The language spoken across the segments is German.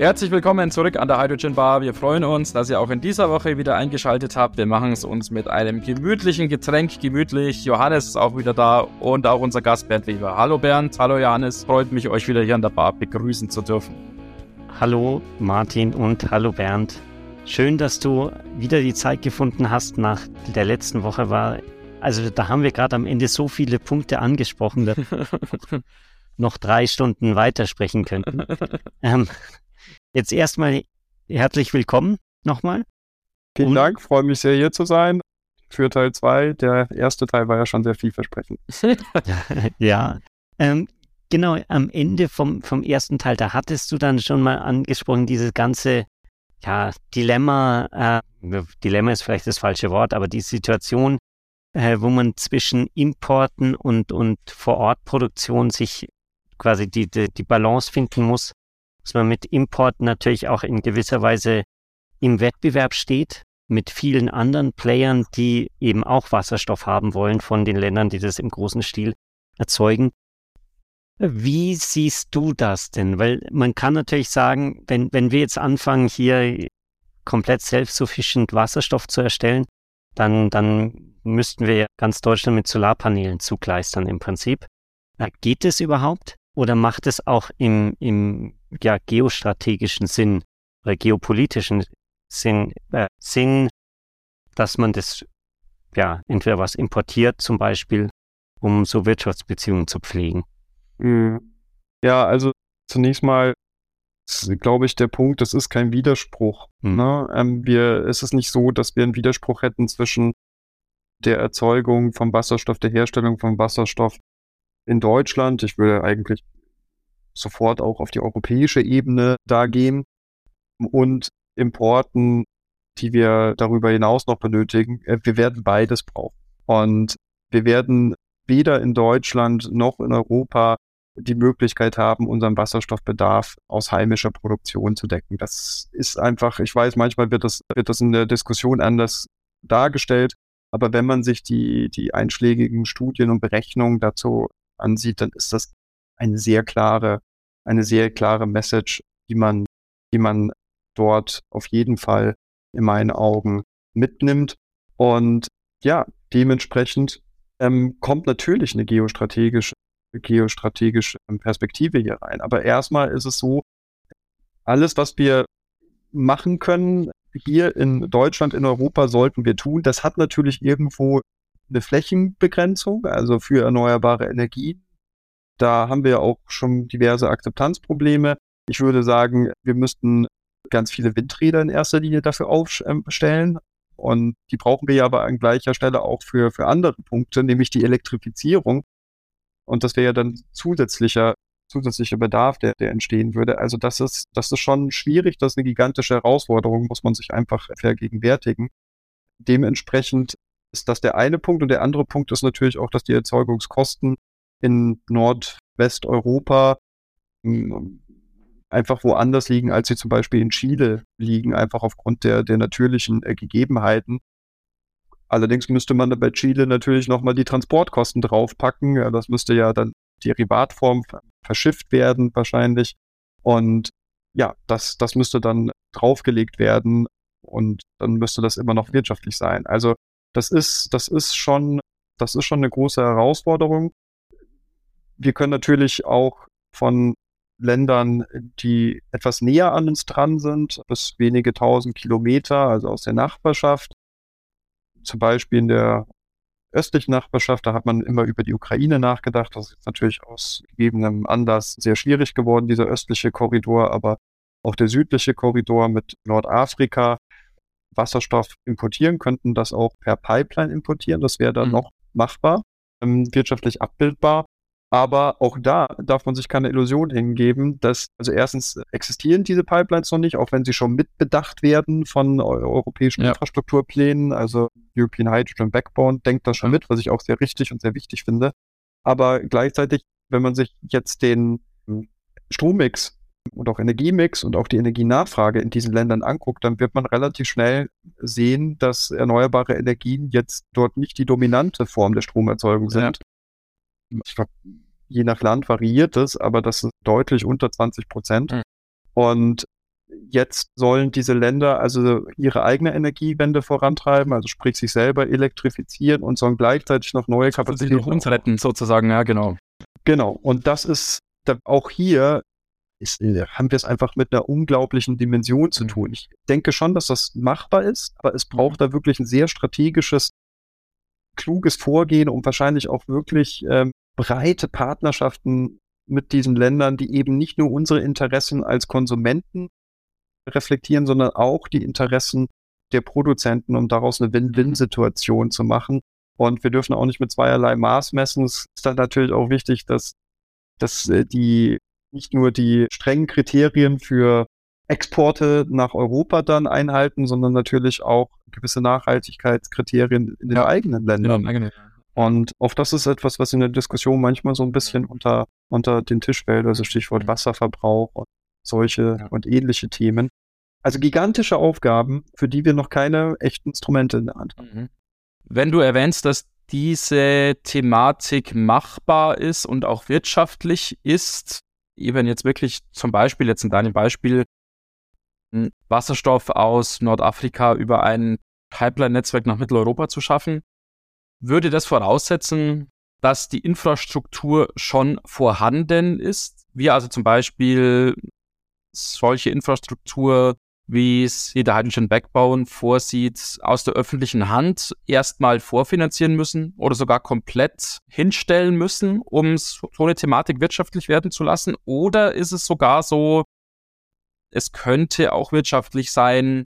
Herzlich willkommen zurück an der Hydrogen Bar. Wir freuen uns, dass ihr auch in dieser Woche wieder eingeschaltet habt. Wir machen es uns mit einem gemütlichen Getränk gemütlich. Johannes ist auch wieder da und auch unser Gast Bernd Weber. Hallo Bernd, hallo Johannes. Freut mich, euch wieder hier an der Bar begrüßen zu dürfen. Hallo Martin und hallo Bernd. Schön, dass du wieder die Zeit gefunden hast nach der letzten Woche war. Also da haben wir gerade am Ende so viele Punkte angesprochen, dass wir noch drei Stunden weitersprechen könnten. Ähm, Jetzt erstmal herzlich willkommen nochmal. Vielen Und Dank, freue mich sehr hier zu sein. Für Teil 2. Der erste Teil war ja schon sehr vielversprechend. ja, ähm, genau, am Ende vom, vom ersten Teil, da hattest du dann schon mal angesprochen, dieses ganze ja, Dilemma, äh, Dilemma ist vielleicht das falsche Wort, aber die Situation, äh, wo man zwischen Importen und, und Vorortproduktion sich quasi die, die, die Balance finden muss dass man mit Importen natürlich auch in gewisser Weise im Wettbewerb steht mit vielen anderen Playern, die eben auch Wasserstoff haben wollen von den Ländern, die das im großen Stil erzeugen. Wie siehst du das denn? Weil man kann natürlich sagen, wenn, wenn wir jetzt anfangen, hier komplett self-sufficient Wasserstoff zu erstellen, dann, dann müssten wir ganz Deutschland mit Solarpanelen zugleistern im Prinzip. Geht es überhaupt? Oder macht es auch im, im ja, geostrategischen Sinn oder geopolitischen Sinn, äh, Sinn, dass man das ja entweder was importiert, zum Beispiel, um so Wirtschaftsbeziehungen zu pflegen? Mhm. Ja, also zunächst mal glaube ich, der Punkt, das ist kein Widerspruch. Mhm. Ne? Ähm, wir, es ist nicht so, dass wir einen Widerspruch hätten zwischen der Erzeugung von Wasserstoff, der Herstellung von Wasserstoff in Deutschland. Ich würde eigentlich sofort auch auf die europäische Ebene da gehen und Importen, die wir darüber hinaus noch benötigen. Äh, wir werden beides brauchen. Und wir werden weder in Deutschland noch in Europa die Möglichkeit haben, unseren Wasserstoffbedarf aus heimischer Produktion zu decken. Das ist einfach, ich weiß, manchmal wird das, wird das in der Diskussion anders dargestellt, aber wenn man sich die, die einschlägigen Studien und Berechnungen dazu ansieht, dann ist das eine sehr klare, eine sehr klare Message, die man, die man dort auf jeden Fall in meinen Augen mitnimmt. Und ja, dementsprechend ähm, kommt natürlich eine geostrategische, geostrategische Perspektive hier rein. Aber erstmal ist es so, alles, was wir machen können, hier in Deutschland, in Europa, sollten wir tun. Das hat natürlich irgendwo eine Flächenbegrenzung, also für erneuerbare Energien. Da haben wir auch schon diverse Akzeptanzprobleme. Ich würde sagen, wir müssten ganz viele Windräder in erster Linie dafür aufstellen. Und die brauchen wir ja aber an gleicher Stelle auch für, für andere Punkte, nämlich die Elektrifizierung. Und das wäre ja dann zusätzlicher, zusätzlicher Bedarf, der, der entstehen würde. Also das ist, das ist schon schwierig, das ist eine gigantische Herausforderung, muss man sich einfach vergegenwärtigen. Dementsprechend ist das der eine Punkt. Und der andere Punkt ist natürlich auch, dass die Erzeugungskosten in Nordwesteuropa einfach woanders liegen, als sie zum Beispiel in Chile liegen, einfach aufgrund der, der natürlichen äh, Gegebenheiten. Allerdings müsste man bei Chile natürlich nochmal die Transportkosten draufpacken. Das müsste ja dann Derivatform verschifft werden wahrscheinlich. Und ja, das, das müsste dann draufgelegt werden und dann müsste das immer noch wirtschaftlich sein. Also das ist, das ist schon, das ist schon eine große Herausforderung. Wir können natürlich auch von Ländern, die etwas näher an uns dran sind, bis wenige tausend Kilometer, also aus der Nachbarschaft. Zum Beispiel in der östlichen Nachbarschaft, da hat man immer über die Ukraine nachgedacht. Das ist natürlich aus gegebenem Anlass sehr schwierig geworden, dieser östliche Korridor, aber auch der südliche Korridor mit Nordafrika Wasserstoff importieren, könnten das auch per Pipeline importieren. Das wäre dann mhm. noch machbar, ähm, wirtschaftlich abbildbar. Aber auch da darf man sich keine Illusion hingeben, dass, also erstens existieren diese Pipelines noch nicht, auch wenn sie schon mitbedacht werden von europäischen ja. Infrastrukturplänen, also European Hydrogen Backbone denkt das schon mit, was ich auch sehr richtig und sehr wichtig finde. Aber gleichzeitig, wenn man sich jetzt den Strommix und auch Energiemix und auch die Energienachfrage in diesen Ländern anguckt, dann wird man relativ schnell sehen, dass erneuerbare Energien jetzt dort nicht die dominante Form der Stromerzeugung sind. Ja. Ich glaube, je nach Land variiert es, aber das ist deutlich unter 20 Prozent. Mhm. Und Jetzt sollen diese Länder also ihre eigene Energiewende vorantreiben, also sprich sich selber elektrifizieren und sollen gleichzeitig noch neue Kapazitäten. Noch uns retten, sozusagen, ja, genau. Genau. Und das ist auch hier ist, äh, haben wir es einfach mit einer unglaublichen Dimension zu mhm. tun. Ich denke schon, dass das machbar ist, aber es braucht mhm. da wirklich ein sehr strategisches, kluges Vorgehen, um wahrscheinlich auch wirklich ähm, breite Partnerschaften mit diesen Ländern, die eben nicht nur unsere Interessen als Konsumenten reflektieren, sondern auch die Interessen der Produzenten, um daraus eine Win-Win-Situation zu machen. Und wir dürfen auch nicht mit zweierlei Maß messen. Es ist dann natürlich auch wichtig, dass, dass äh, die nicht nur die strengen Kriterien für Exporte nach Europa dann einhalten, sondern natürlich auch gewisse Nachhaltigkeitskriterien in den ja. eigenen Ländern. Ja, und auch das ist etwas, was in der Diskussion manchmal so ein bisschen unter, unter den Tisch fällt, also Stichwort Wasserverbrauch und solche ja. und ähnliche Themen. Also gigantische Aufgaben, für die wir noch keine echten Instrumente in der Hand haben. Mhm. Wenn du erwähnst, dass diese Thematik machbar ist und auch wirtschaftlich ist, eben jetzt wirklich zum Beispiel, jetzt in deinem Beispiel, Wasserstoff aus Nordafrika über ein Pipeline-Netzwerk nach Mitteleuropa zu schaffen, würde das voraussetzen, dass die Infrastruktur schon vorhanden ist. Wir also zum Beispiel solche Infrastruktur, wie es jeder Hydrogen Backbone vorsieht, aus der öffentlichen Hand erstmal vorfinanzieren müssen oder sogar komplett hinstellen müssen, um so eine Thematik wirtschaftlich werden zu lassen? Oder ist es sogar so, es könnte auch wirtschaftlich sein,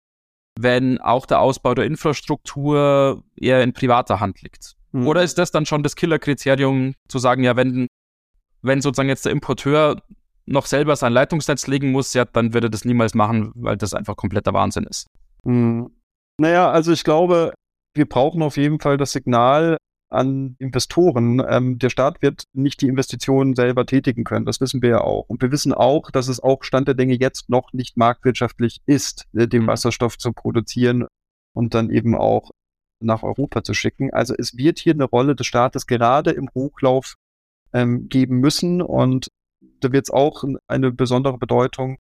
wenn auch der Ausbau der Infrastruktur eher in privater Hand liegt? Mhm. Oder ist das dann schon das Killerkriterium zu sagen, ja, wenn, wenn sozusagen jetzt der Importeur noch selber sein Leitungsnetz legen muss, ja, dann würde er das niemals machen, weil das einfach kompletter Wahnsinn ist. Mhm. Naja, also ich glaube, wir brauchen auf jeden Fall das Signal an Investoren. Ähm, der Staat wird nicht die Investitionen selber tätigen können. Das wissen wir ja auch. Und wir wissen auch, dass es auch Stand der Dinge jetzt noch nicht marktwirtschaftlich ist, äh, den mhm. Wasserstoff zu produzieren und dann eben auch nach Europa zu schicken. Also es wird hier eine Rolle des Staates gerade im Hochlauf ähm, geben müssen. Und da wird es auch eine besondere Bedeutung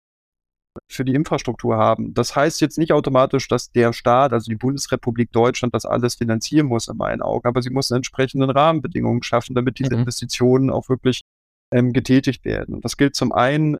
für die Infrastruktur haben. Das heißt jetzt nicht automatisch, dass der Staat, also die Bundesrepublik Deutschland, das alles finanzieren muss in meinen Augen, aber sie muss entsprechenden Rahmenbedingungen schaffen, damit diese mhm. Investitionen auch wirklich ähm, getätigt werden. Und das gilt zum einen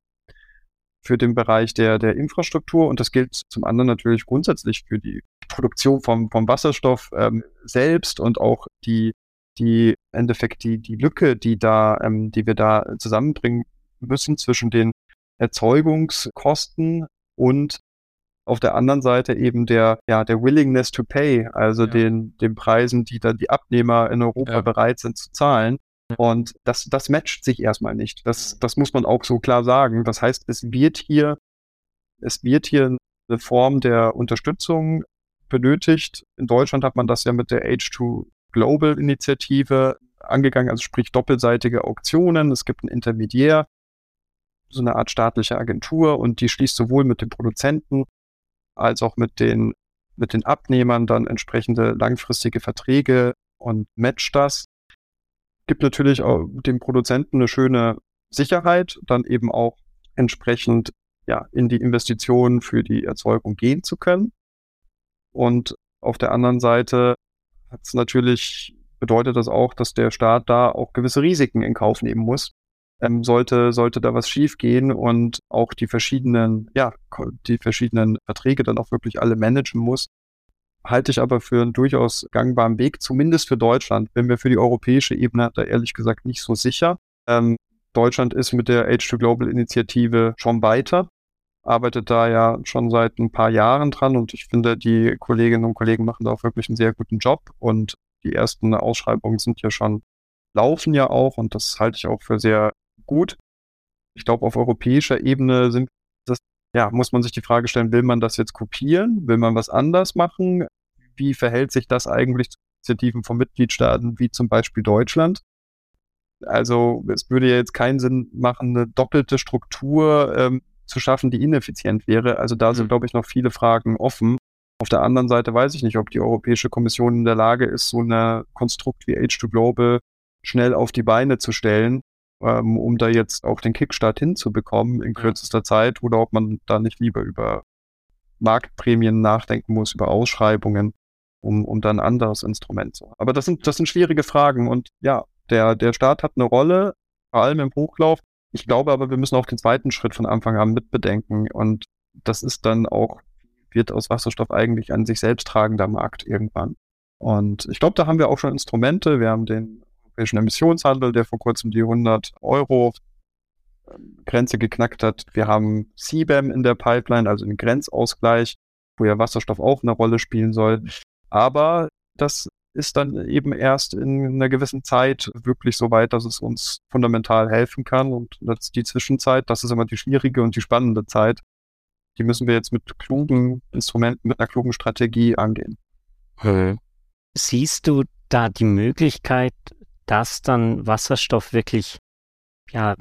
für den Bereich der, der Infrastruktur und das gilt zum anderen natürlich grundsätzlich für die Produktion vom, vom Wasserstoff ähm, selbst und auch die, die Endeffekt die, die Lücke, die da, ähm, die wir da zusammenbringen müssen zwischen den Erzeugungskosten und auf der anderen Seite eben der, ja, der Willingness to pay, also ja. den, den Preisen, die dann die Abnehmer in Europa ja. bereit sind zu zahlen. Und das, das matcht sich erstmal nicht. Das, das muss man auch so klar sagen. Das heißt, es wird hier, es wird hier eine Form der Unterstützung benötigt. In Deutschland hat man das ja mit der H2 Global Initiative angegangen, also sprich doppelseitige Auktionen. Es gibt einen Intermediär, so eine Art staatliche Agentur und die schließt sowohl mit den Produzenten als auch mit den, mit den Abnehmern dann entsprechende langfristige Verträge und matcht das. Gibt natürlich auch dem Produzenten eine schöne Sicherheit, dann eben auch entsprechend ja, in die Investitionen für die Erzeugung gehen zu können. Und auf der anderen Seite hat es natürlich, bedeutet das auch, dass der Staat da auch gewisse Risiken in Kauf nehmen muss, ähm, sollte, sollte da was schiefgehen und auch die verschiedenen, ja, die verschiedenen Verträge dann auch wirklich alle managen muss, halte ich aber für einen durchaus gangbaren Weg, zumindest für Deutschland. Bin mir für die europäische Ebene da ehrlich gesagt nicht so sicher. Ähm, Deutschland ist mit der H2 Global Initiative schon weiter, arbeitet da ja schon seit ein paar Jahren dran und ich finde, die Kolleginnen und Kollegen machen da auch wirklich einen sehr guten Job und die ersten Ausschreibungen sind ja schon, laufen ja auch und das halte ich auch für sehr gut. Ich glaube, auf europäischer Ebene sind das, ja, muss man sich die Frage stellen, will man das jetzt kopieren? Will man was anders machen? Wie verhält sich das eigentlich zu Initiativen von Mitgliedstaaten wie zum Beispiel Deutschland? Also es würde ja jetzt keinen Sinn machen, eine doppelte Struktur ähm, zu schaffen, die ineffizient wäre. Also da sind, mhm. glaube ich, noch viele Fragen offen. Auf der anderen Seite weiß ich nicht, ob die Europäische Kommission in der Lage ist, so ein Konstrukt wie H2 Global schnell auf die Beine zu stellen ähm, um da jetzt auch den Kickstart hinzubekommen in kürzester Zeit oder ob man da nicht lieber über Marktprämien nachdenken muss, über Ausschreibungen, um, um dann ein anderes Instrument zu haben. Aber das sind, das sind schwierige Fragen und ja, der, der Staat hat eine Rolle, vor allem im Hochlauf. Ich glaube aber, wir müssen auch den zweiten Schritt von Anfang an mitbedenken und das ist dann auch, wird aus Wasserstoff eigentlich ein sich selbst tragender Markt irgendwann. Und ich glaube, da haben wir auch schon Instrumente. Wir haben den europäischen Emissionshandel, der vor kurzem die 100 Euro Grenze geknackt hat. Wir haben CBAM in der Pipeline, also den Grenzausgleich, wo ja Wasserstoff auch eine Rolle spielen soll. Aber das ist dann eben erst in einer gewissen Zeit wirklich so weit, dass es uns fundamental helfen kann. Und das die Zwischenzeit, das ist immer die schwierige und die spannende Zeit. Die müssen wir jetzt mit klugen Instrumenten, mit einer klugen Strategie angehen. Hm. Siehst du da die Möglichkeit, dass dann Wasserstoff wirklich ja,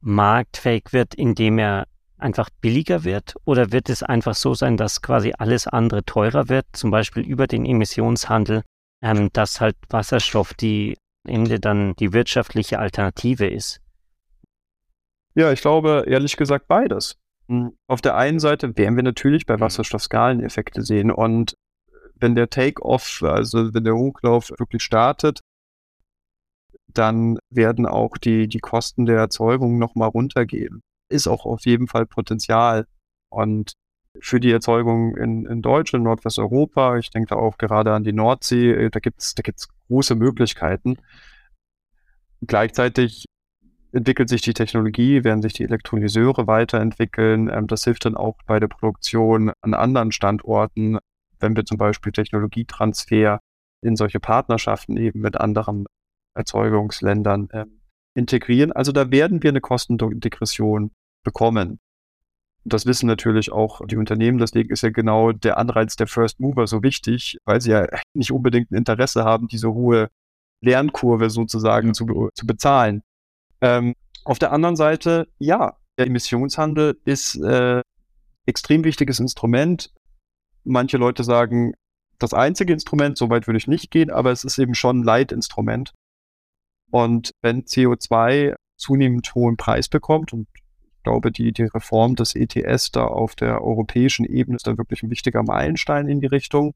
marktfähig wird, indem er einfach billiger wird? Oder wird es einfach so sein, dass quasi alles andere teurer wird, zum Beispiel über den Emissionshandel, ähm, dass halt Wasserstoff die Ende dann die wirtschaftliche Alternative ist? Ja, ich glaube ehrlich gesagt beides. Hm, auf der einen Seite werden wir natürlich bei mhm. Wasserstoff Skaleneffekte sehen und wenn der Take-off, also wenn der Hochlauf wirklich startet, dann werden auch die, die Kosten der Erzeugung nochmal runtergehen. Ist auch auf jeden Fall Potenzial. Und für die Erzeugung in, in Deutschland, Nordwesteuropa, ich denke da auch gerade an die Nordsee, äh, da gibt's da gibt's große Möglichkeiten. Gleichzeitig entwickelt sich die Technologie, werden sich die Elektrolyseure weiterentwickeln. Ähm, das hilft dann auch bei der Produktion an anderen Standorten, wenn wir zum Beispiel Technologietransfer in solche Partnerschaften eben mit anderen Erzeugungsländern äh, integrieren. Also da werden wir eine Kostendegression bekommen. Das wissen natürlich auch die Unternehmen. Deswegen ist ja genau der Anreiz der First Mover so wichtig, weil sie ja nicht unbedingt ein Interesse haben, diese hohe Lernkurve sozusagen zu, zu bezahlen. Ähm, auf der anderen Seite, ja, der Emissionshandel ist äh, extrem wichtiges Instrument. Manche Leute sagen, das einzige Instrument, so weit würde ich nicht gehen, aber es ist eben schon ein Leitinstrument. Und wenn CO2 zunehmend hohen Preis bekommt, und ich glaube, die, die Reform des ETS da auf der europäischen Ebene ist da wirklich ein wichtiger Meilenstein in die Richtung,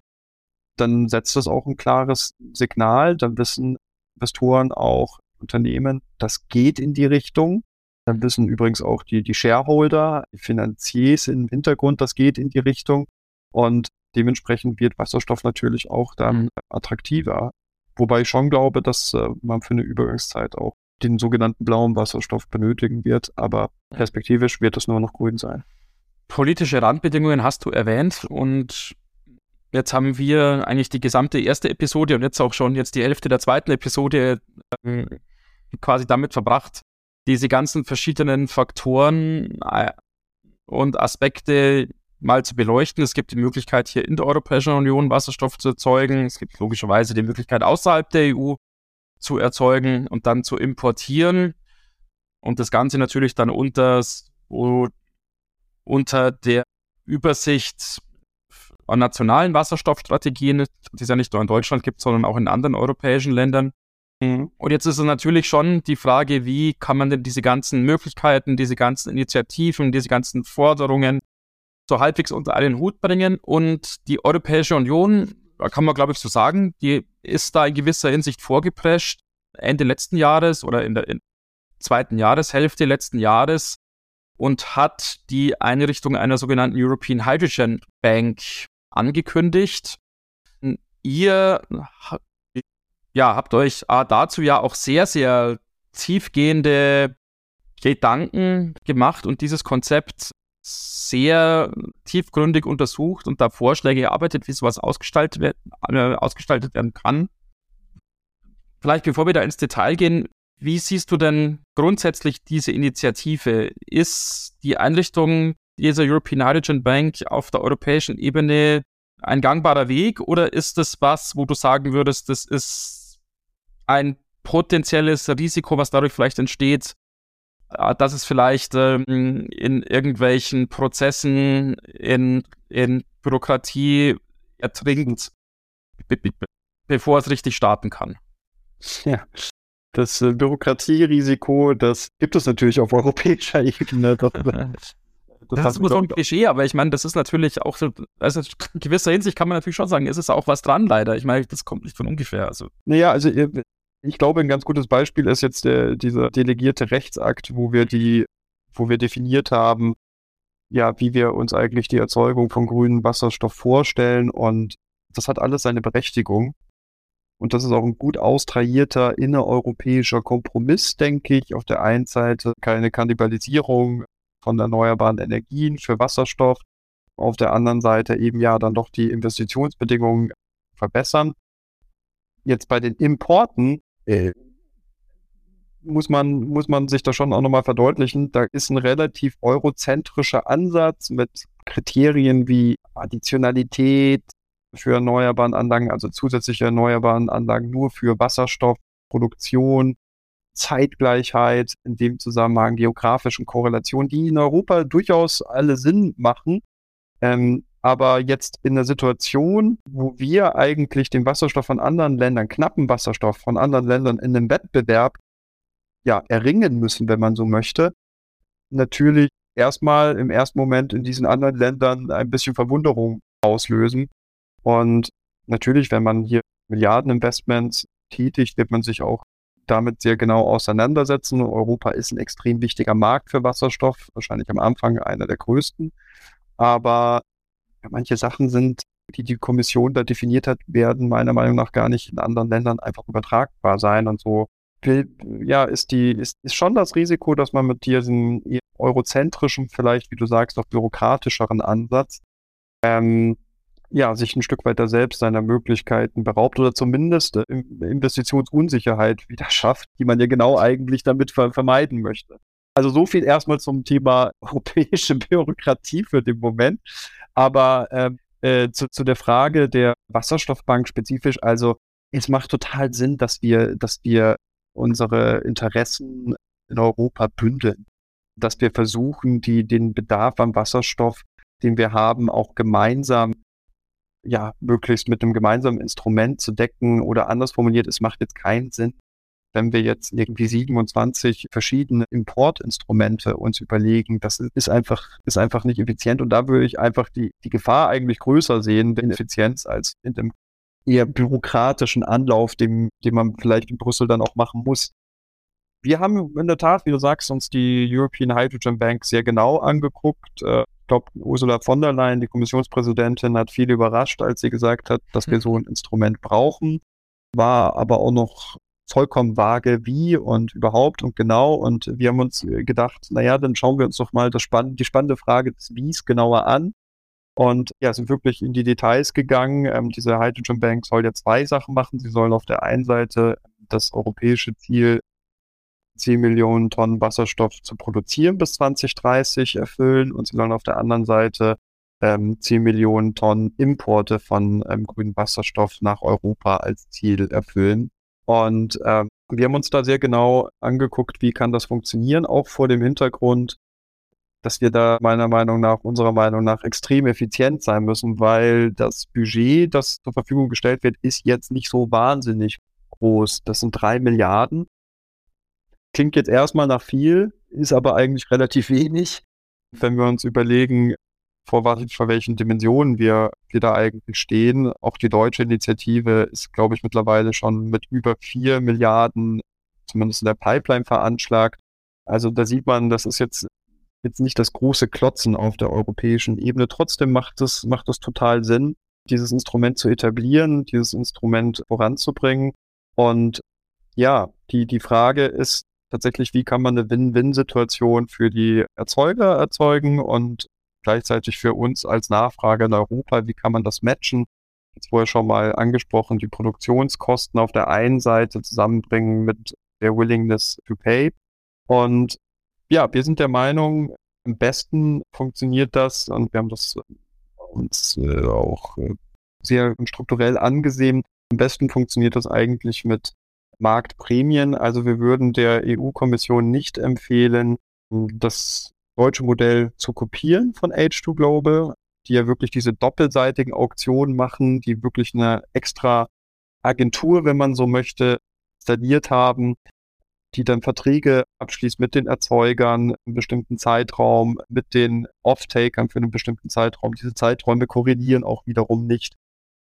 dann setzt das auch ein klares Signal. Dann wissen Investoren auch, Unternehmen, das geht in die Richtung. Dann wissen übrigens auch die, die Shareholder, die Finanziers im Hintergrund, das geht in die Richtung. Und dementsprechend wird Wasserstoff natürlich auch dann attraktiver. Wobei ich schon glaube, dass äh, man für eine Übergangszeit auch den sogenannten blauen Wasserstoff benötigen wird, aber perspektivisch wird es nur noch grün sein. Politische Randbedingungen hast du erwähnt und jetzt haben wir eigentlich die gesamte erste Episode und jetzt auch schon jetzt die Hälfte der zweiten Episode äh, quasi damit verbracht, diese ganzen verschiedenen Faktoren äh, und Aspekte mal zu beleuchten. Es gibt die Möglichkeit, hier in der Europäischen Union Wasserstoff zu erzeugen. Es gibt logischerweise die Möglichkeit, außerhalb der EU zu erzeugen und dann zu importieren. Und das Ganze natürlich dann unter, unter der Übersicht an nationalen Wasserstoffstrategien, die es ja nicht nur in Deutschland gibt, sondern auch in anderen europäischen Ländern. Mhm. Und jetzt ist es natürlich schon die Frage, wie kann man denn diese ganzen Möglichkeiten, diese ganzen Initiativen, diese ganzen Forderungen so halbwegs unter einen Hut bringen. Und die Europäische Union, da kann man glaube ich so sagen, die ist da in gewisser Hinsicht vorgeprescht. Ende letzten Jahres oder in der in zweiten Jahreshälfte letzten Jahres und hat die Einrichtung einer sogenannten European Hydrogen Bank angekündigt. Ihr ja, habt euch ah, dazu ja auch sehr, sehr tiefgehende Gedanken gemacht und dieses Konzept sehr tiefgründig untersucht und da Vorschläge erarbeitet, wie sowas ausgestaltet, äh, ausgestaltet werden kann. Vielleicht bevor wir da ins Detail gehen, wie siehst du denn grundsätzlich diese Initiative? Ist die Einrichtung dieser European Hydrogen Bank auf der europäischen Ebene ein gangbarer Weg oder ist das was, wo du sagen würdest, das ist ein potenzielles Risiko, was dadurch vielleicht entsteht, dass es vielleicht ähm, in irgendwelchen Prozessen, in, in Bürokratie ertrinkt, be be bevor es richtig starten kann. Ja. das äh, Bürokratierisiko, das gibt es natürlich auf europäischer Ebene. Das, das, das ist immer so ein Klischee, aber ich meine, das ist natürlich auch so, also in gewisser Hinsicht kann man natürlich schon sagen, ist es auch was dran, leider. Ich meine, das kommt nicht von ungefähr. Also. Naja, also ich glaube, ein ganz gutes Beispiel ist jetzt der, dieser delegierte Rechtsakt, wo wir die, wo wir definiert haben, ja, wie wir uns eigentlich die Erzeugung von grünem Wasserstoff vorstellen und das hat alles seine Berechtigung. Und das ist auch ein gut austrahierter innereuropäischer Kompromiss, denke ich. Auf der einen Seite keine Kannibalisierung von erneuerbaren Energien für Wasserstoff. Auf der anderen Seite eben ja dann doch die Investitionsbedingungen verbessern. Jetzt bei den Importen äh, muss man, muss man sich da schon auch nochmal verdeutlichen. Da ist ein relativ eurozentrischer Ansatz mit Kriterien wie Additionalität, für erneuerbaren Anlagen, also zusätzliche erneuerbaren Anlagen nur für Wasserstoffproduktion, Zeitgleichheit, in dem Zusammenhang geografischen Korrelationen, die in Europa durchaus alle Sinn machen. Ähm, aber jetzt in der Situation, wo wir eigentlich den Wasserstoff von anderen Ländern, knappen Wasserstoff von anderen Ländern in einem Wettbewerb ja, erringen müssen, wenn man so möchte, natürlich erstmal im ersten Moment in diesen anderen Ländern ein bisschen Verwunderung auslösen, und natürlich, wenn man hier Milliardeninvestments tätigt, wird man sich auch damit sehr genau auseinandersetzen. Europa ist ein extrem wichtiger Markt für Wasserstoff, wahrscheinlich am Anfang einer der größten. Aber ja, manche Sachen sind, die die Kommission da definiert hat, werden meiner Meinung nach gar nicht in anderen Ländern einfach übertragbar sein. Und so ja, ist die, ist, ist schon das Risiko, dass man mit diesem eurozentrischen, vielleicht, wie du sagst, auch bürokratischeren Ansatz ähm, ja, sich ein Stück weiter selbst seiner Möglichkeiten beraubt oder zumindest äh, Investitionsunsicherheit wieder schafft, die man ja genau eigentlich damit ver vermeiden möchte. Also so viel erstmal zum Thema europäische Bürokratie für den Moment. Aber ähm, äh, zu, zu der Frage der Wasserstoffbank spezifisch, also es macht total Sinn, dass wir, dass wir unsere Interessen in Europa bündeln, dass wir versuchen, die, den Bedarf an Wasserstoff, den wir haben, auch gemeinsam ja, möglichst mit einem gemeinsamen Instrument zu decken oder anders formuliert, es macht jetzt keinen Sinn, wenn wir jetzt irgendwie 27 verschiedene Importinstrumente uns überlegen, das ist einfach, ist einfach nicht effizient. Und da würde ich einfach die, die Gefahr eigentlich größer sehen in Effizienz als in dem eher bürokratischen Anlauf, dem, den man vielleicht in Brüssel dann auch machen muss. Wir haben in der Tat, wie du sagst, uns die European Hydrogen Bank sehr genau angeguckt. Äh, glaube, Ursula von der Leyen, die Kommissionspräsidentin, hat viel überrascht, als sie gesagt hat, dass wir mhm. so ein Instrument brauchen, war aber auch noch vollkommen vage, wie und überhaupt und genau. Und wir haben uns gedacht, naja, dann schauen wir uns doch mal das spann die spannende Frage des Wies genauer an. Und ja, sind wirklich in die Details gegangen. Ähm, diese Hydrogen Bank soll ja zwei Sachen machen. Sie sollen auf der einen Seite das europäische Ziel 10 Millionen Tonnen Wasserstoff zu produzieren bis 2030 erfüllen und sie sollen auf der anderen Seite ähm, 10 Millionen Tonnen Importe von ähm, grünem Wasserstoff nach Europa als Ziel erfüllen. Und ähm, wir haben uns da sehr genau angeguckt, wie kann das funktionieren, auch vor dem Hintergrund, dass wir da meiner Meinung nach, unserer Meinung nach extrem effizient sein müssen, weil das Budget, das zur Verfügung gestellt wird, ist jetzt nicht so wahnsinnig groß. Das sind drei Milliarden. Klingt jetzt erstmal nach viel, ist aber eigentlich relativ wenig. Wenn wir uns überlegen, vor, vor welchen Dimensionen wir, wir da eigentlich stehen. Auch die deutsche Initiative ist, glaube ich, mittlerweile schon mit über vier Milliarden, zumindest in der Pipeline veranschlagt. Also da sieht man, das ist jetzt, jetzt nicht das große Klotzen auf der europäischen Ebene. Trotzdem macht es, macht es total Sinn, dieses Instrument zu etablieren, dieses Instrument voranzubringen. Und ja, die, die Frage ist, tatsächlich, wie kann man eine Win-Win-Situation für die Erzeuger erzeugen und gleichzeitig für uns als Nachfrage in Europa, wie kann man das matchen? Jetzt vorher schon mal angesprochen, die Produktionskosten auf der einen Seite zusammenbringen mit der Willingness to Pay. Und ja, wir sind der Meinung, am besten funktioniert das und wir haben das uns äh, auch äh, sehr strukturell angesehen. Am besten funktioniert das eigentlich mit Marktprämien. Also wir würden der EU-Kommission nicht empfehlen, das deutsche Modell zu kopieren von H2 Global, die ja wirklich diese doppelseitigen Auktionen machen, die wirklich eine extra Agentur, wenn man so möchte, installiert haben, die dann Verträge abschließt mit den Erzeugern einen bestimmten Zeitraum, mit den Off-Takern für einen bestimmten Zeitraum. Diese Zeiträume korrelieren auch wiederum nicht.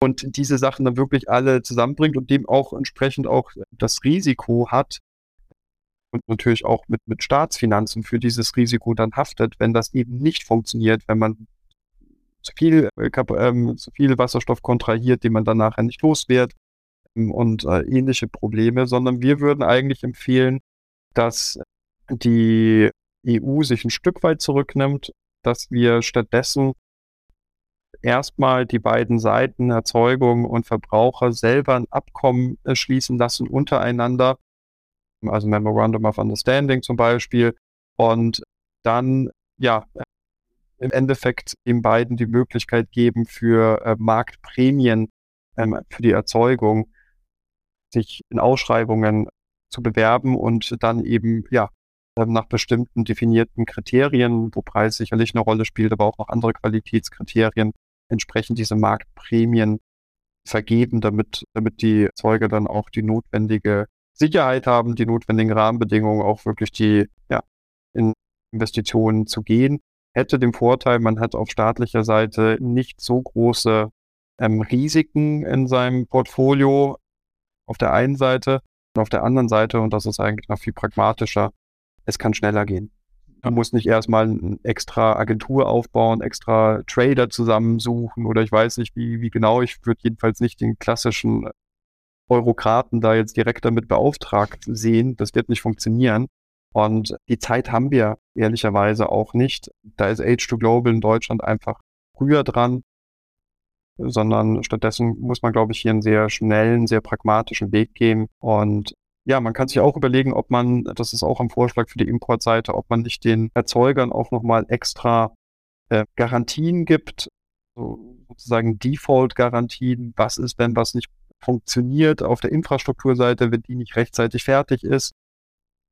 Und diese Sachen dann wirklich alle zusammenbringt und dem auch entsprechend auch das Risiko hat und natürlich auch mit, mit Staatsfinanzen für dieses Risiko dann haftet, wenn das eben nicht funktioniert, wenn man zu viel, äh, ähm, zu viel Wasserstoff kontrahiert, den man dann nachher nicht los wird und äh, ähnliche Probleme, sondern wir würden eigentlich empfehlen, dass die EU sich ein Stück weit zurücknimmt, dass wir stattdessen erstmal die beiden Seiten, Erzeugung und Verbraucher, selber ein Abkommen äh, schließen lassen untereinander, also Memorandum of Understanding zum Beispiel, und dann ja im Endeffekt den beiden die Möglichkeit geben für äh, Marktprämien ähm, für die Erzeugung sich in Ausschreibungen zu bewerben und dann eben, ja, ähm, nach bestimmten definierten Kriterien, wo Preis sicherlich eine Rolle spielt, aber auch noch andere Qualitätskriterien, entsprechend diese Marktprämien vergeben, damit, damit die Zeuge dann auch die notwendige Sicherheit haben, die notwendigen Rahmenbedingungen, auch wirklich die ja, in Investitionen zu gehen. Hätte den Vorteil, man hat auf staatlicher Seite nicht so große ähm, Risiken in seinem Portfolio, auf der einen Seite und auf der anderen Seite, und das ist eigentlich noch viel pragmatischer, es kann schneller gehen. Man muss nicht erstmal eine extra Agentur aufbauen, extra Trader zusammensuchen oder ich weiß nicht, wie, wie genau. Ich würde jedenfalls nicht den klassischen Eurokraten da jetzt direkt damit beauftragt sehen. Das wird nicht funktionieren. Und die Zeit haben wir ehrlicherweise auch nicht. Da ist Age2 Global in Deutschland einfach früher dran sondern stattdessen muss man, glaube ich, hier einen sehr schnellen, sehr pragmatischen Weg gehen. Und ja, man kann sich auch überlegen, ob man, das ist auch ein Vorschlag für die Importseite, ob man nicht den Erzeugern auch nochmal extra äh, Garantien gibt, so sozusagen Default-Garantien. Was ist, wenn was nicht funktioniert auf der Infrastrukturseite, wenn die nicht rechtzeitig fertig ist?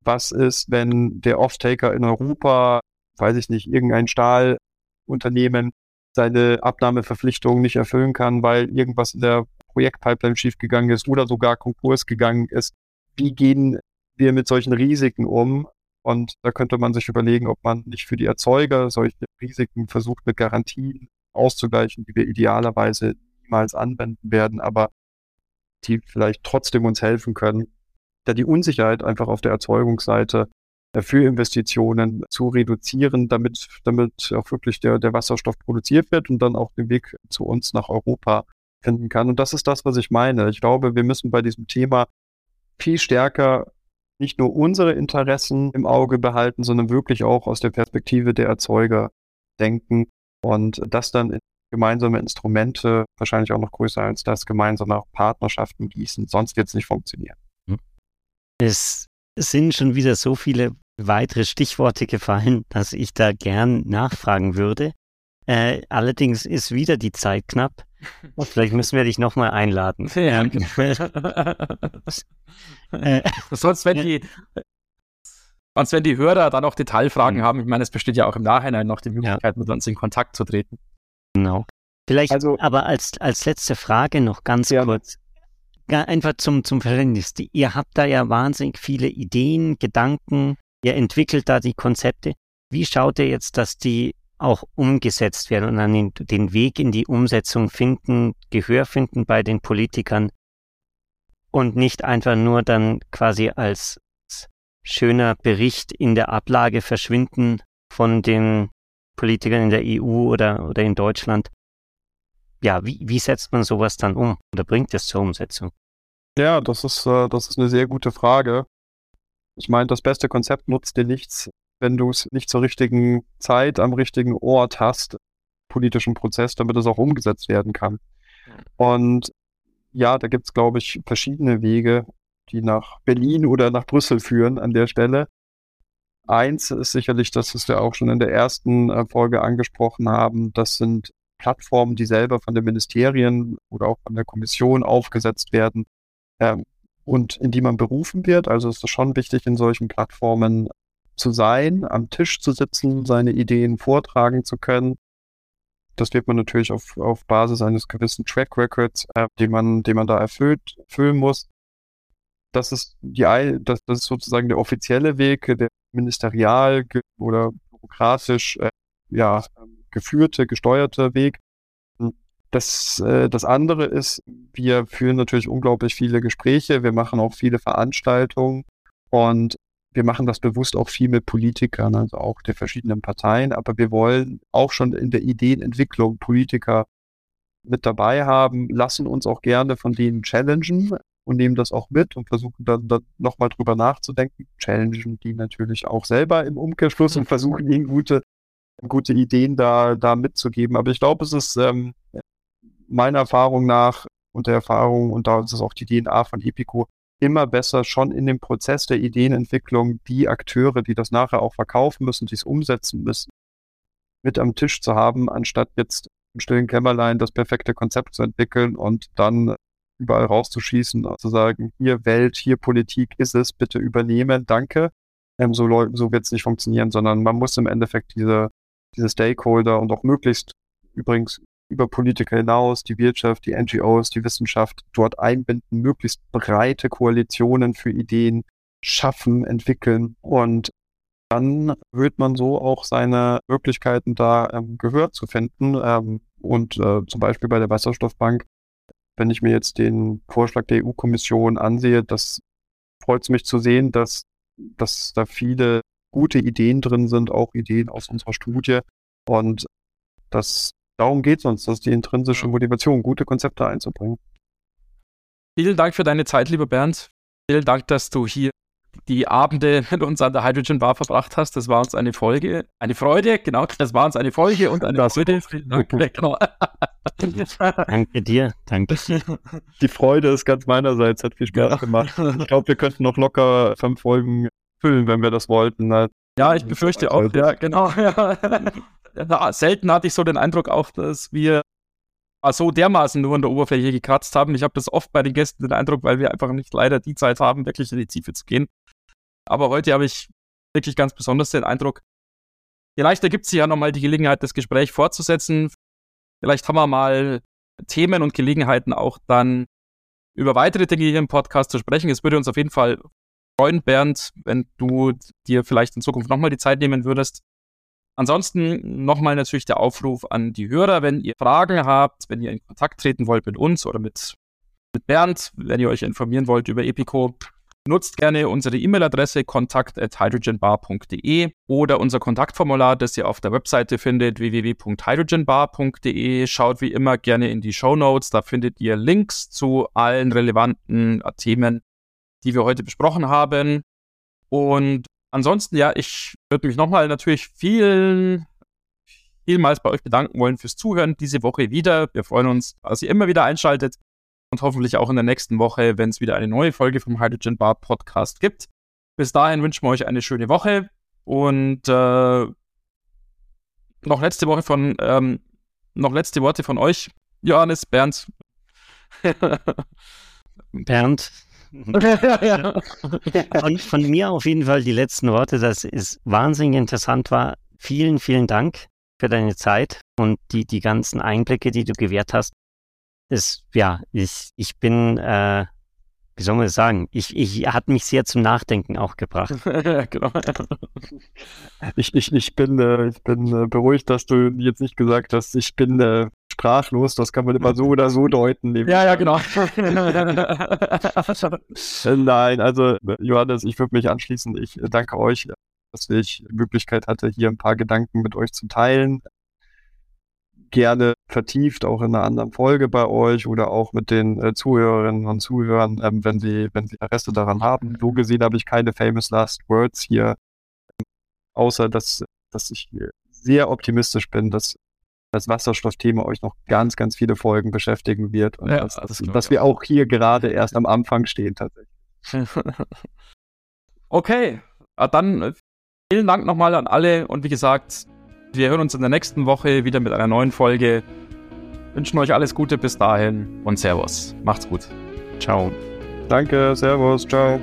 Was ist, wenn der Off-Taker in Europa, weiß ich nicht, irgendein Stahlunternehmen seine Abnahmeverpflichtungen nicht erfüllen kann, weil irgendwas in der Projektpipeline schiefgegangen ist oder sogar Konkurs gegangen ist. Wie gehen wir mit solchen Risiken um? Und da könnte man sich überlegen, ob man nicht für die Erzeuger solche Risiken versucht mit Garantien auszugleichen, die wir idealerweise niemals anwenden werden, aber die vielleicht trotzdem uns helfen können, da die Unsicherheit einfach auf der Erzeugungsseite für Investitionen zu reduzieren, damit, damit auch wirklich der, der Wasserstoff produziert wird und dann auch den Weg zu uns nach Europa finden kann. Und das ist das, was ich meine. Ich glaube, wir müssen bei diesem Thema viel stärker nicht nur unsere Interessen im Auge behalten, sondern wirklich auch aus der Perspektive der Erzeuger denken und das dann in gemeinsame Instrumente, wahrscheinlich auch noch größer als das, gemeinsame Partnerschaften gießen. Sonst wird es nicht funktionieren. Es sind schon wieder so viele weitere Stichworte gefallen, dass ich da gern nachfragen würde. Äh, allerdings ist wieder die Zeit knapp. Vielleicht müssen wir dich nochmal einladen. Ja. äh, sonst, wenn die, sonst, wenn die Hörer dann auch Detailfragen mhm. haben, ich meine, es besteht ja auch im Nachhinein noch die Möglichkeit, ja. mit uns in Kontakt zu treten. Genau. Vielleicht also, aber als, als letzte Frage noch ganz ja. kurz. Einfach zum, zum Verständnis. Ihr habt da ja wahnsinnig viele Ideen, Gedanken, Ihr entwickelt da die Konzepte. Wie schaut ihr jetzt, dass die auch umgesetzt werden und dann den, den Weg in die Umsetzung finden, Gehör finden bei den Politikern und nicht einfach nur dann quasi als schöner Bericht in der Ablage verschwinden von den Politikern in der EU oder, oder in Deutschland. Ja, wie, wie setzt man sowas dann um oder bringt es zur Umsetzung? Ja, das ist, äh, das ist eine sehr gute Frage. Ich meine, das beste Konzept nutzt dir nichts, wenn du es nicht zur richtigen Zeit am richtigen Ort hast, politischen Prozess, damit es auch umgesetzt werden kann. Und ja, da gibt es, glaube ich, verschiedene Wege, die nach Berlin oder nach Brüssel führen an der Stelle. Eins ist sicherlich, das ist ja auch schon in der ersten äh, Folge angesprochen haben, das sind Plattformen, die selber von den Ministerien oder auch von der Kommission aufgesetzt werden, ähm, und in die man berufen wird. Also ist es schon wichtig, in solchen Plattformen zu sein, am Tisch zu sitzen, seine Ideen vortragen zu können. Das wird man natürlich auf, auf Basis eines gewissen Track Records, äh, den man, den man da erfüllt, erfüllen muss. das ist die das, das ist sozusagen der offizielle Weg, der ministerial oder bürokratisch äh, ja, geführte, gesteuerte Weg. Das, äh, das andere ist, wir führen natürlich unglaublich viele Gespräche, wir machen auch viele Veranstaltungen und wir machen das bewusst auch viel mit Politikern, also auch der verschiedenen Parteien, aber wir wollen auch schon in der Ideenentwicklung Politiker mit dabei haben, lassen uns auch gerne von denen challengen und nehmen das auch mit und versuchen dann, dann nochmal drüber nachzudenken, challengen die natürlich auch selber im Umkehrschluss und versuchen ihnen gute, gute Ideen da, da mitzugeben. Aber ich glaube, es ist ähm, meiner Erfahrung nach und der Erfahrung, und da ist es auch die DNA von Epico, immer besser schon in dem Prozess der Ideenentwicklung die Akteure, die das nachher auch verkaufen müssen, die es umsetzen müssen, mit am Tisch zu haben, anstatt jetzt im stillen Kämmerlein das perfekte Konzept zu entwickeln und dann überall rauszuschießen, zu sagen, hier Welt, hier Politik ist es, bitte übernehmen, danke. Ähm, so so wird es nicht funktionieren, sondern man muss im Endeffekt diese, diese Stakeholder und auch möglichst übrigens über Politiker hinaus, die Wirtschaft, die NGOs, die Wissenschaft dort einbinden, möglichst breite Koalitionen für Ideen schaffen, entwickeln und dann wird man so auch seine Möglichkeiten da ähm, Gehör zu finden. Ähm, und äh, zum Beispiel bei der Wasserstoffbank, wenn ich mir jetzt den Vorschlag der EU-Kommission ansehe, das freut es mich zu sehen, dass, dass da viele gute Ideen drin sind, auch Ideen aus unserer Studie. Und das Darum geht es uns, das ist die intrinsische Motivation, gute Konzepte einzubringen. Vielen Dank für deine Zeit, lieber Bernd. Vielen Dank, dass du hier die Abende mit uns an der Hydrogen Bar verbracht hast. Das war uns eine Folge, eine Freude, genau. Das war uns eine Folge und eine das Freude. Vielen Dank. Genau. danke dir, danke. Die Freude ist ganz meinerseits, hat viel Spaß ja. gemacht. Ich glaube, wir könnten noch locker fünf Folgen füllen, wenn wir das wollten. Ja, ich befürchte auch, ja, genau. Ja selten hatte ich so den Eindruck auch, dass wir so dermaßen nur an der Oberfläche gekratzt haben. Ich habe das oft bei den Gästen den Eindruck, weil wir einfach nicht leider die Zeit haben, wirklich in die Tiefe zu gehen. Aber heute habe ich wirklich ganz besonders den Eindruck, vielleicht ergibt sich ja nochmal die Gelegenheit, das Gespräch fortzusetzen. Vielleicht haben wir mal Themen und Gelegenheiten auch dann über weitere Dinge hier im Podcast zu sprechen. Es würde uns auf jeden Fall freuen, Bernd, wenn du dir vielleicht in Zukunft nochmal die Zeit nehmen würdest, Ansonsten nochmal natürlich der Aufruf an die Hörer, wenn ihr Fragen habt, wenn ihr in Kontakt treten wollt mit uns oder mit, mit Bernd, wenn ihr euch informieren wollt über Epico, nutzt gerne unsere E-Mail-Adresse kontakt.hydrogenbar.de oder unser Kontaktformular, das ihr auf der Webseite findet, www.hydrogenbar.de. Schaut wie immer gerne in die Show Notes, da findet ihr Links zu allen relevanten Themen, die wir heute besprochen haben. Und ansonsten, ja, ich würde mich nochmal natürlich vielen, vielmals bei euch bedanken wollen fürs Zuhören diese Woche wieder. Wir freuen uns, dass ihr immer wieder einschaltet und hoffentlich auch in der nächsten Woche, wenn es wieder eine neue Folge vom Hydrogen Bar Podcast gibt. Bis dahin wünschen wir euch eine schöne Woche und äh, noch letzte Woche von ähm, noch letzte Worte von euch, Johannes, Bernd. Bernd, von, von mir auf jeden Fall die letzten Worte, dass es wahnsinnig interessant war. Vielen, vielen Dank für deine Zeit und die, die ganzen Einblicke, die du gewährt hast. Es, ja, ich, ich bin, äh, wie soll man das sagen? Ich, ich hat mich sehr zum Nachdenken auch gebracht. genau. Ich, ich, ich bin, äh, ich bin äh, beruhigt, dass du jetzt nicht gesagt hast, ich bin äh, sprachlos. Das kann man immer so oder so deuten. Ja, ja, genau. Nein, also Johannes, ich würde mich anschließen. Ich danke euch, dass ich die Möglichkeit hatte, hier ein paar Gedanken mit euch zu teilen. Gerne vertieft auch in einer anderen Folge bei euch oder auch mit den äh, Zuhörerinnen und Zuhörern, ähm, wenn sie, wenn sie Interesse daran haben. So gesehen habe ich keine famous last words hier, außer dass, dass ich sehr optimistisch bin, dass das Wasserstoffthema euch noch ganz, ganz viele Folgen beschäftigen wird und ja, dass, das dass wir auch hier gerade erst am Anfang stehen tatsächlich. okay, dann äh, vielen Dank nochmal an alle und wie gesagt, wir hören uns in der nächsten Woche wieder mit einer neuen Folge. Wünschen euch alles Gute bis dahin und Servus. Macht's gut. Ciao. Danke, Servus, ciao.